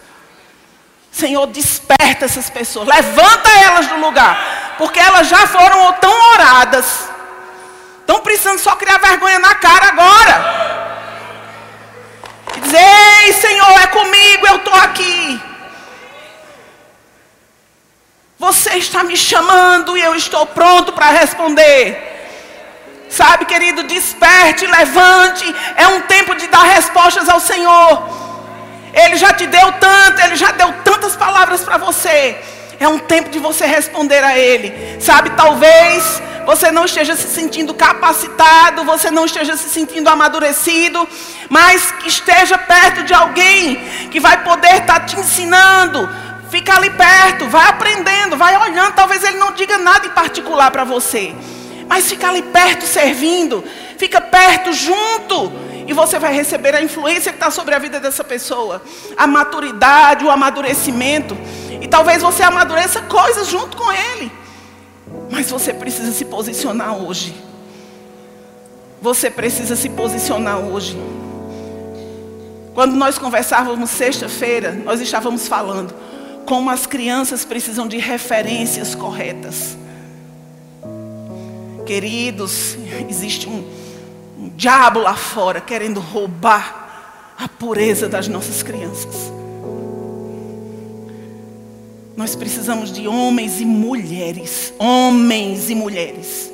Senhor, desperta essas pessoas, levanta elas do lugar, porque elas já foram tão oradas, estão precisando só criar vergonha na cara agora. E dizer: Ei, Senhor, é comigo, eu estou aqui. Você está me chamando e eu estou pronto para responder. Sabe, querido, desperte, levante. É um tempo de dar respostas ao Senhor. Ele já te deu tanto, ele já deu tantas palavras para você. É um tempo de você responder a Ele. Sabe, talvez você não esteja se sentindo capacitado, você não esteja se sentindo amadurecido, mas esteja perto de alguém que vai poder estar tá te ensinando. Fica ali perto, vai aprendendo, vai olhando. Talvez ele não diga nada em particular para você, mas fica ali perto servindo, fica perto junto e você vai receber a influência que está sobre a vida dessa pessoa, a maturidade, o amadurecimento. E talvez você amadureça coisas junto com ele. Mas você precisa se posicionar hoje. Você precisa se posicionar hoje. Quando nós conversávamos sexta-feira, nós estávamos falando como as crianças precisam de referências corretas. Queridos, existe um, um diabo lá fora querendo roubar a pureza das nossas crianças. Nós precisamos de homens e mulheres, homens e mulheres,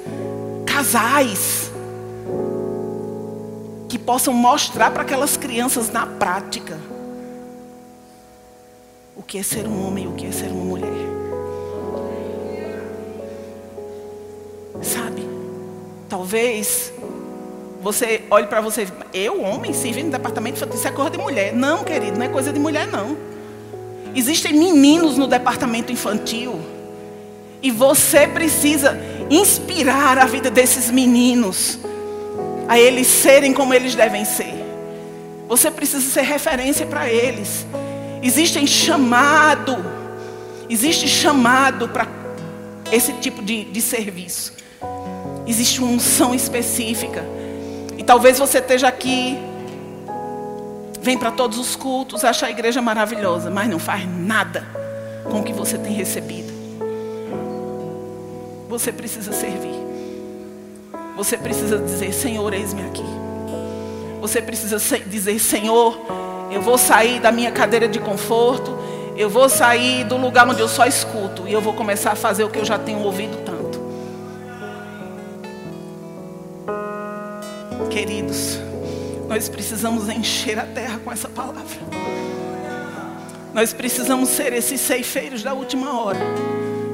casais, que possam mostrar para aquelas crianças na prática o que é ser um homem e o que é ser uma mulher. Talvez você olhe para você, eu, homem, servindo no departamento infantil, isso é coisa de mulher. Não, querido, não é coisa de mulher, não. Existem meninos no departamento infantil. E você precisa inspirar a vida desses meninos a eles serem como eles devem ser. Você precisa ser referência para eles. Existem chamado, existe chamado para esse tipo de, de serviço. Existe uma unção específica. E talvez você esteja aqui, vem para todos os cultos, acha a igreja maravilhosa, mas não faz nada com o que você tem recebido. Você precisa servir. Você precisa dizer: Senhor, eis-me aqui. Você precisa dizer: Senhor, eu vou sair da minha cadeira de conforto. Eu vou sair do lugar onde eu só escuto. E eu vou começar a fazer o que eu já tenho ouvido tanto. Queridos, nós precisamos encher a terra com essa palavra. Nós precisamos ser esses ceifeiros da última hora.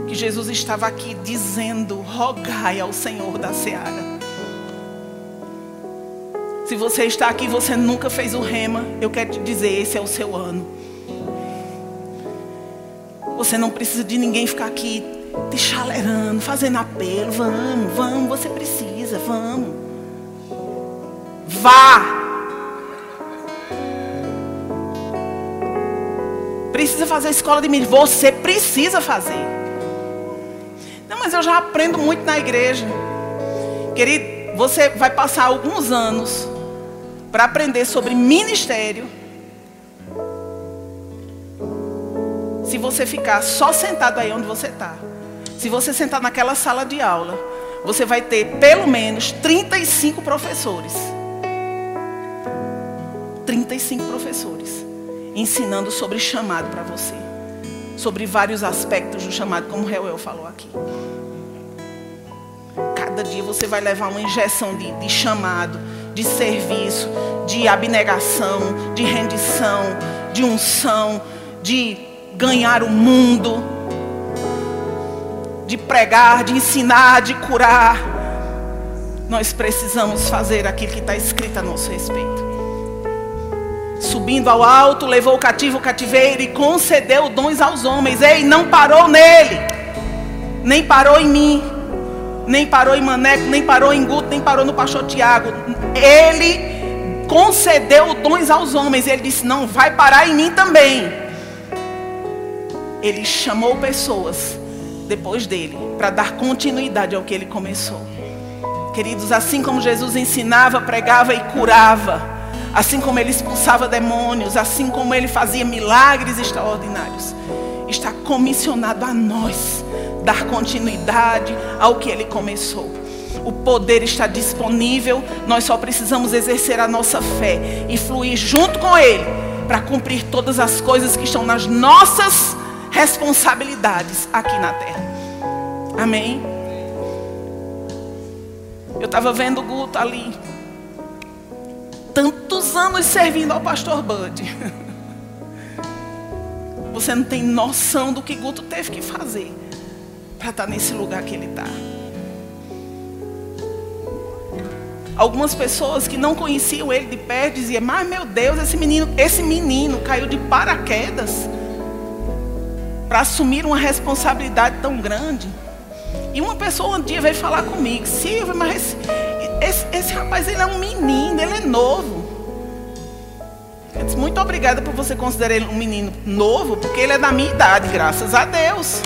Que Jesus estava aqui dizendo: rogai ao Senhor da seara. Se você está aqui e você nunca fez o rema, eu quero te dizer: esse é o seu ano. Você não precisa de ninguém ficar aqui te chalerando, fazendo apelo. Vamos, vamos, você precisa, vamos. Vá. Precisa fazer a escola de milho. Você precisa fazer. Não, mas eu já aprendo muito na igreja. Querido, você vai passar alguns anos para aprender sobre ministério. Se você ficar só sentado aí onde você está. Se você sentar naquela sala de aula, você vai ter pelo menos 35 professores. 35 professores ensinando sobre chamado para você. Sobre vários aspectos do chamado, como o Reuel falou aqui. Cada dia você vai levar uma injeção de, de chamado, de serviço, de abnegação, de rendição, de unção, de ganhar o mundo, de pregar, de ensinar, de curar. Nós precisamos fazer aquilo que está escrito a nosso respeito. Subindo ao alto, levou o cativo o cativeiro e concedeu dons aos homens. Ei, não parou nele, nem parou em mim, nem parou em Maneco, nem parou em Guto, nem parou no pastor Tiago. Ele concedeu dons aos homens. Ele disse: Não vai parar em mim também. Ele chamou pessoas depois dele para dar continuidade ao que ele começou. Queridos, assim como Jesus ensinava, pregava e curava assim como ele expulsava demônios, assim como ele fazia milagres extraordinários, está comissionado a nós dar continuidade ao que ele começou. O poder está disponível, nós só precisamos exercer a nossa fé e fluir junto com ele para cumprir todas as coisas que estão nas nossas responsabilidades aqui na terra. Amém? Eu estava vendo o Guto ali tantos anos servindo ao pastor Bud. Você não tem noção do que Guto teve que fazer para estar tá nesse lugar que ele está. Algumas pessoas que não conheciam ele de perto diziam: "Mas meu Deus, esse menino, esse menino caiu de paraquedas para assumir uma responsabilidade tão grande". E uma pessoa um dia veio falar comigo: "Silvia, mas esse, esse, esse rapaz, ele é um menino, ele é novo. Eu disse, muito obrigada por você considerar ele um menino novo, porque ele é da minha idade, graças a Deus.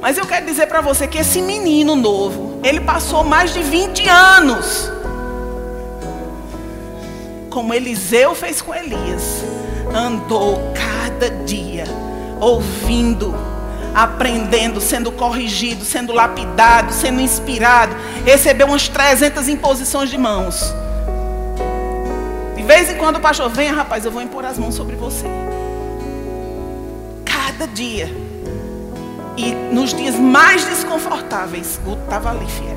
Mas eu quero dizer para você que esse menino novo, ele passou mais de 20 anos. Como Eliseu fez com Elias. Andou cada dia ouvindo aprendendo, sendo corrigido, sendo lapidado, sendo inspirado. Recebeu umas 300 imposições de mãos. De vez em quando o pastor vem, rapaz, eu vou impor as mãos sobre você. Cada dia. E nos dias mais desconfortáveis, Guto estava ali, fiel.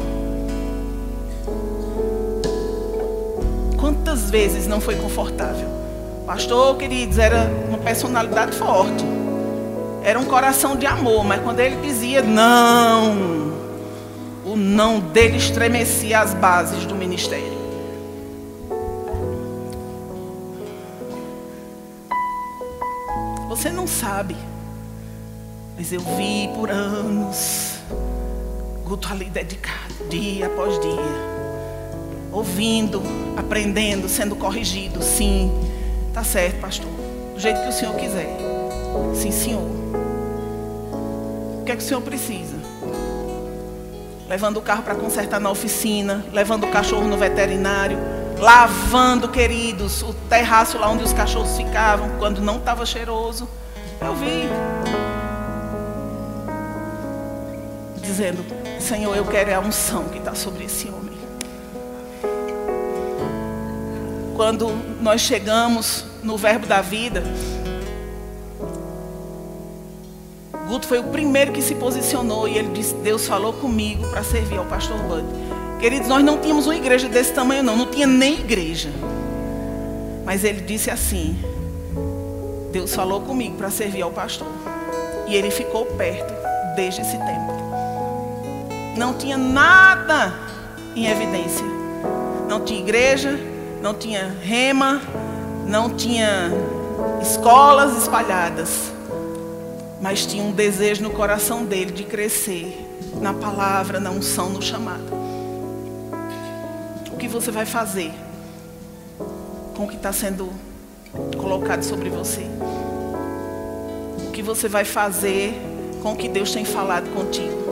Quantas vezes não foi confortável? Pastor, queridos, era uma personalidade forte. Era um coração de amor, mas quando ele dizia não, o não dele estremecia as bases do ministério. Você não sabe, mas eu vi por anos Guto ali dedicado, dia após dia, ouvindo, aprendendo, sendo corrigido. Sim, tá certo, pastor, do jeito que o senhor quiser. Sim, senhor. O que é que o senhor precisa? Levando o carro para consertar na oficina, levando o cachorro no veterinário, lavando, queridos, o terraço lá onde os cachorros ficavam quando não estava cheiroso. Eu vi. Dizendo, Senhor, eu quero a unção que está sobre esse homem. Quando nós chegamos no verbo da vida, Guto foi o primeiro que se posicionou e ele disse: Deus falou comigo para servir ao pastor Bud. Queridos, nós não tínhamos uma igreja desse tamanho, não. Não tinha nem igreja. Mas ele disse assim: Deus falou comigo para servir ao pastor. E ele ficou perto desde esse tempo. Não tinha nada em evidência. Não tinha igreja, não tinha rema, não tinha escolas espalhadas. Mas tinha um desejo no coração dele de crescer na palavra, na unção, no chamado. O que você vai fazer com o que está sendo colocado sobre você? O que você vai fazer com o que Deus tem falado contigo?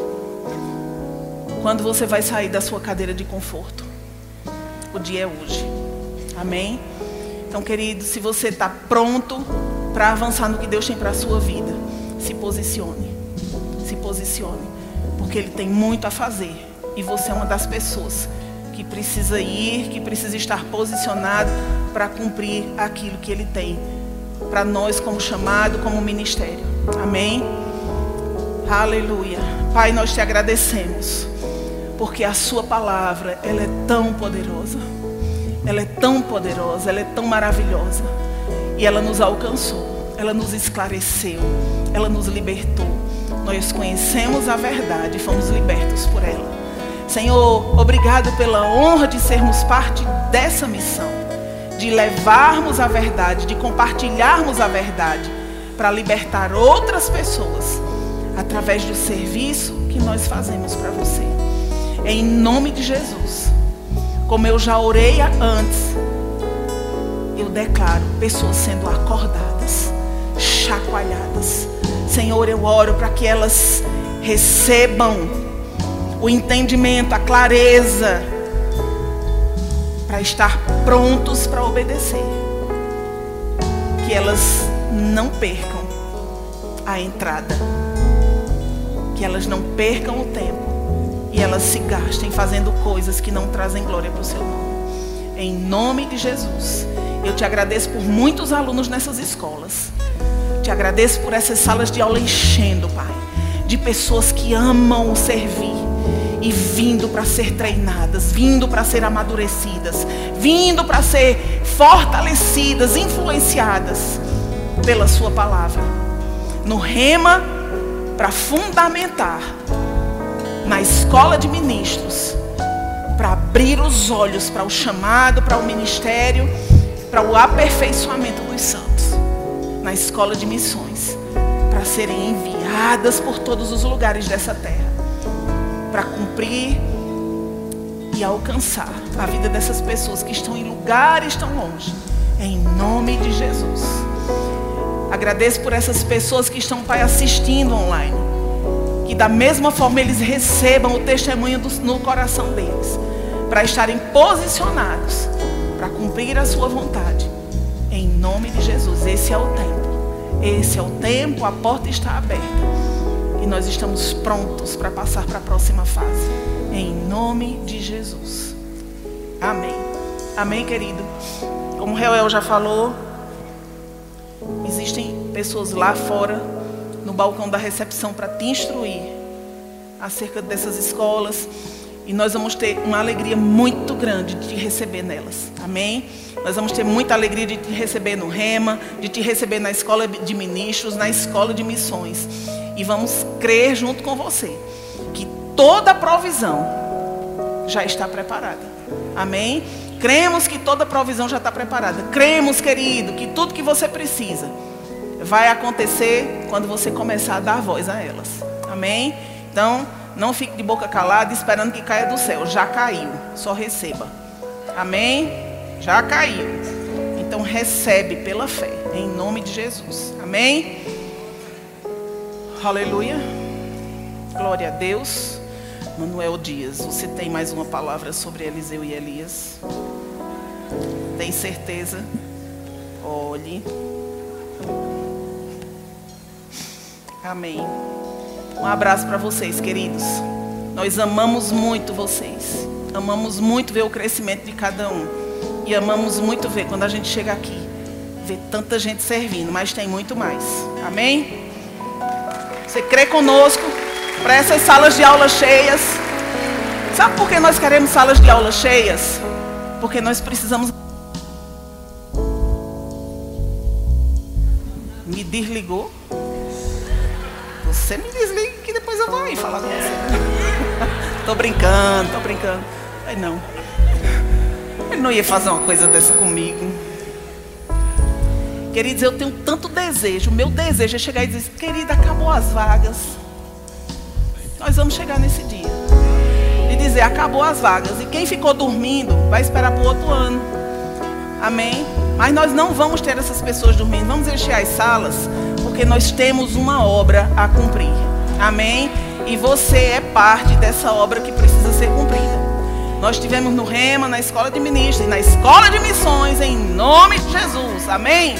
Quando você vai sair da sua cadeira de conforto? O dia é hoje. Amém? Então, querido, se você está pronto para avançar no que Deus tem para a sua vida, se posicione. Se posicione. Porque Ele tem muito a fazer. E você é uma das pessoas que precisa ir, que precisa estar posicionado para cumprir aquilo que Ele tem para nós como chamado, como ministério. Amém? Aleluia. Pai, nós te agradecemos, porque a Sua palavra, ela é tão poderosa. Ela é tão poderosa, ela é tão maravilhosa. E ela nos alcançou, ela nos esclareceu, ela nos libertou. Nós conhecemos a verdade e fomos libertos por ela. Senhor, obrigado pela honra de sermos parte dessa missão, de levarmos a verdade, de compartilharmos a verdade, para libertar outras pessoas através do serviço que nós fazemos para você. Em nome de Jesus, como eu já orei antes, eu declaro pessoas sendo acordadas, chacoalhadas. Senhor, eu oro para que elas recebam o entendimento, a clareza, para estar prontos para obedecer. Que elas não percam a entrada, que elas não percam o tempo e elas se gastem fazendo coisas que não trazem glória para o seu nome. Em nome de Jesus, eu te agradeço por muitos alunos nessas escolas. Agradeço por essas salas de aula enchendo, Pai, de pessoas que amam servir e vindo para ser treinadas, vindo para ser amadurecidas, vindo para ser fortalecidas, influenciadas pela Sua palavra. No rema, para fundamentar, na escola de ministros, para abrir os olhos para o chamado, para o ministério, para o aperfeiçoamento na escola de missões, para serem enviadas por todos os lugares dessa terra para cumprir e alcançar a vida dessas pessoas que estão em lugares tão longe. Em nome de Jesus. Agradeço por essas pessoas que estão, Pai, assistindo online. Que da mesma forma eles recebam o testemunho do, no coração deles. Para estarem posicionados para cumprir a sua vontade. Nome de Jesus. Esse é o tempo. Esse é o tempo, a porta está aberta. E nós estamos prontos para passar para a próxima fase. Em nome de Jesus. Amém. Amém, querido. Como o Reuel já falou, existem pessoas lá fora, no balcão da recepção, para te instruir acerca dessas escolas. E nós vamos ter uma alegria muito grande de te receber nelas. Amém? Nós vamos ter muita alegria de te receber no Rema, de te receber na escola de ministros, na escola de missões. E vamos crer junto com você que toda provisão já está preparada. Amém? Cremos que toda provisão já está preparada. Cremos, querido, que tudo que você precisa vai acontecer quando você começar a dar voz a elas. Amém? Então, não fique de boca calada esperando que caia do céu. Já caiu. Só receba. Amém? Já caiu. Então recebe pela fé. Em nome de Jesus. Amém? Aleluia. Glória a Deus. Manuel Dias, você tem mais uma palavra sobre Eliseu e Elias? Tem certeza? Olhe. Amém. Um abraço para vocês, queridos. Nós amamos muito vocês. Amamos muito ver o crescimento de cada um. E amamos muito ver quando a gente chega aqui, ver tanta gente servindo, mas tem muito mais. Amém? Você crê conosco para essas salas de aula cheias? Sabe por que nós queremos salas de aula cheias? Porque nós precisamos. Me desligou? Você me desliga que depois eu vou aí falar com você. tô brincando, tô brincando. Aí não. Ele não ia fazer uma coisa dessa comigo. Queridos, eu tenho tanto desejo. O meu desejo é chegar e dizer: Querida, acabou as vagas. Nós vamos chegar nesse dia. E dizer: Acabou as vagas. E quem ficou dormindo vai esperar para o outro ano. Amém? Mas nós não vamos ter essas pessoas dormindo. Vamos encher as salas. Porque nós temos uma obra a cumprir. Amém? E você é parte dessa obra que precisa ser cumprida. Nós estivemos no Rema, na escola de ministros, na escola de missões, em nome de Jesus. Amém?